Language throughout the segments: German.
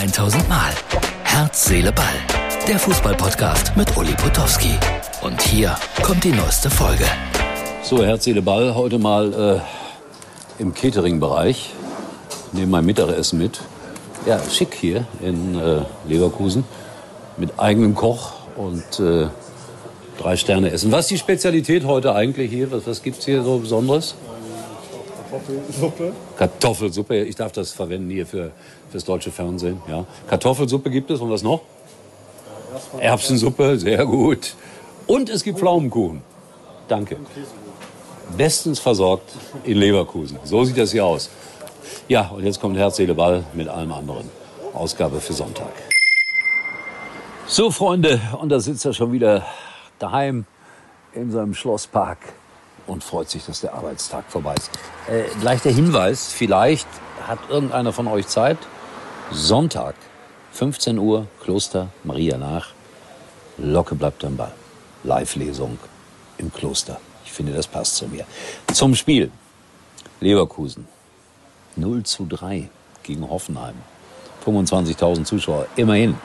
1000 Mal. Herz, Seele, Ball. Der Fußballpodcast mit Uli Potowski. Und hier kommt die neueste Folge. So, Herz, Seele, Ball. Heute mal äh, im Catering-Bereich. Nehme mein Mittagessen mit. Ja, schick hier in äh, Leverkusen. Mit eigenem Koch und äh, drei Sterne essen. Was ist die Spezialität heute eigentlich hier? Was, was gibt es hier so Besonderes? Kartoffelsuppe. Kartoffelsuppe. Ich darf das verwenden hier für das deutsche Fernsehen. Ja. Kartoffelsuppe gibt es und was noch? Erbsensuppe, sehr gut. Und es gibt Pflaumenkuchen. Danke. Bestens versorgt in Leverkusen. So sieht das hier aus. Ja, und jetzt kommt Herz, Seele, Ball mit allem anderen. Ausgabe für Sonntag. So, Freunde, und da sitzt er schon wieder daheim in seinem Schlosspark und freut sich, dass der Arbeitstag vorbei ist. Äh, gleich der Hinweis, vielleicht hat irgendeiner von euch Zeit. Sonntag, 15 Uhr, Kloster Maria nach. Locke bleibt am Ball. Live-Lesung im Kloster. Ich finde, das passt zu mir. Zum Spiel. Leverkusen. 0 zu 3 gegen Hoffenheim. 25.000 Zuschauer. Immerhin.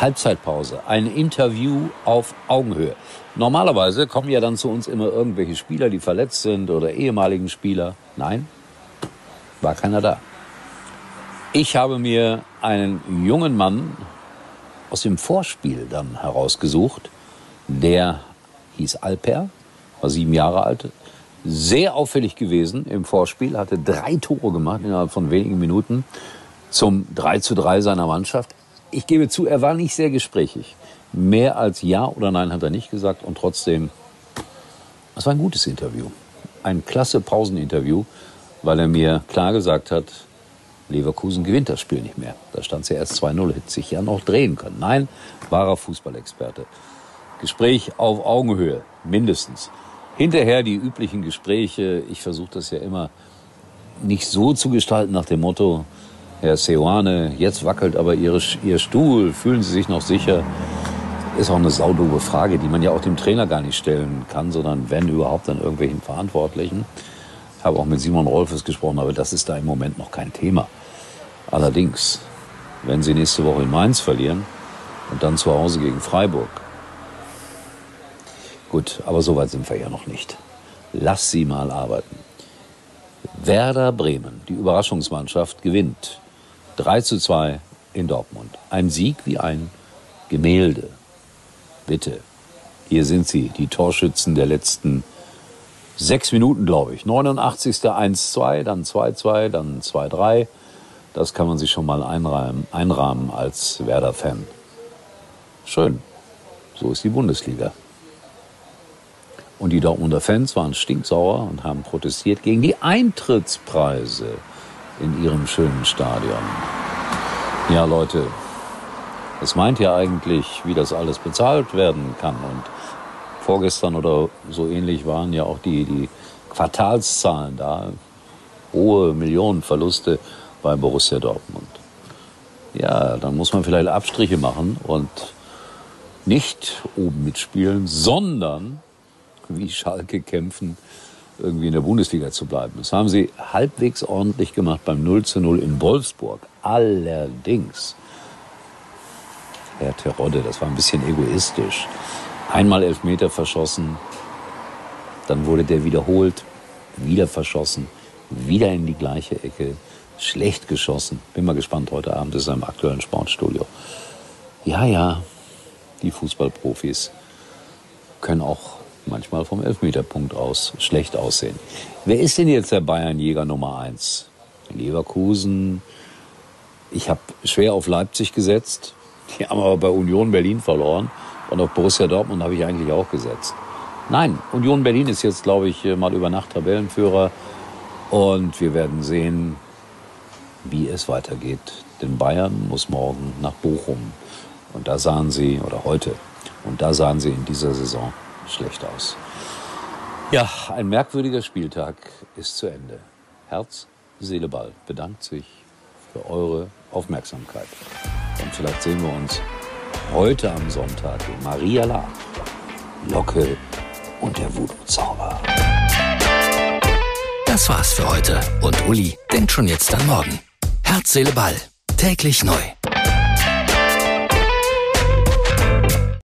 Halbzeitpause, ein Interview auf Augenhöhe. Normalerweise kommen ja dann zu uns immer irgendwelche Spieler, die verletzt sind oder ehemaligen Spieler. Nein, war keiner da. Ich habe mir einen jungen Mann aus dem Vorspiel dann herausgesucht, der hieß Alper, war sieben Jahre alt, sehr auffällig gewesen im Vorspiel, hatte drei Tore gemacht innerhalb von wenigen Minuten zum 3 zu 3 seiner Mannschaft ich gebe zu, er war nicht sehr gesprächig. Mehr als Ja oder Nein hat er nicht gesagt und trotzdem, es war ein gutes Interview. Ein klasse Pauseninterview, weil er mir klar gesagt hat, Leverkusen gewinnt das Spiel nicht mehr. Da stand es ja erst 2-0, hätte sich ja noch drehen können. Nein, wahrer Fußballexperte. Gespräch auf Augenhöhe, mindestens. Hinterher die üblichen Gespräche. Ich versuche das ja immer nicht so zu gestalten nach dem Motto, Herr Seoane, jetzt wackelt aber Ihre, Ihr Stuhl, fühlen Sie sich noch sicher? Ist auch eine saudove Frage, die man ja auch dem Trainer gar nicht stellen kann, sondern wenn überhaupt dann irgendwelchen Verantwortlichen. Ich habe auch mit Simon Rolfes gesprochen, aber das ist da im Moment noch kein Thema. Allerdings, wenn Sie nächste Woche in Mainz verlieren und dann zu Hause gegen Freiburg. Gut, aber so weit sind wir ja noch nicht. Lass sie mal arbeiten. Werder Bremen, die Überraschungsmannschaft, gewinnt 3 zu 2 in Dortmund. Ein Sieg wie ein Gemälde. Bitte. Hier sind sie, die Torschützen der letzten sechs Minuten, glaube ich. 89. 1-2, dann 2-2, dann 2-3. Das kann man sich schon mal einrahmen, einrahmen als Werder-Fan. Schön. So ist die Bundesliga. Und die Dortmunder Fans waren stinksauer und haben protestiert gegen die Eintrittspreise in ihrem schönen Stadion. Ja, Leute, es meint ja eigentlich, wie das alles bezahlt werden kann. Und vorgestern oder so ähnlich waren ja auch die, die Quartalszahlen da. Hohe Millionenverluste bei Borussia Dortmund. Ja, dann muss man vielleicht Abstriche machen und nicht oben mitspielen, sondern wie Schalke kämpfen, irgendwie in der Bundesliga zu bleiben. Das haben sie halbwegs ordentlich gemacht beim 0 zu 0 in Wolfsburg. Allerdings, Herr Terodde, das war ein bisschen egoistisch. Einmal Elfmeter verschossen, dann wurde der wiederholt, wieder verschossen, wieder in die gleiche Ecke, schlecht geschossen. Bin mal gespannt, heute Abend ist er im aktuellen Sportstudio. Ja, ja, die Fußballprofis können auch manchmal vom Elfmeterpunkt aus schlecht aussehen. Wer ist denn jetzt der Bayernjäger Nummer eins? Leverkusen. Ich habe schwer auf Leipzig gesetzt. Die haben aber bei Union Berlin verloren. Und auf Borussia Dortmund habe ich eigentlich auch gesetzt. Nein, Union Berlin ist jetzt, glaube ich, mal über Nacht Tabellenführer. Und wir werden sehen, wie es weitergeht. Denn Bayern muss morgen nach Bochum. Und da sahen sie, oder heute, und da sahen sie in dieser Saison schlecht aus. Ja, ein merkwürdiger Spieltag ist zu Ende. Herz, Seele, Ball bedankt sich für eure Aufmerksamkeit. Und vielleicht sehen wir uns heute am Sonntag in Maria La, Locke und der Voodoo-Zauber. Das war's für heute. Und Uli denkt schon jetzt an morgen. Herz, Seele, Ball. Täglich neu.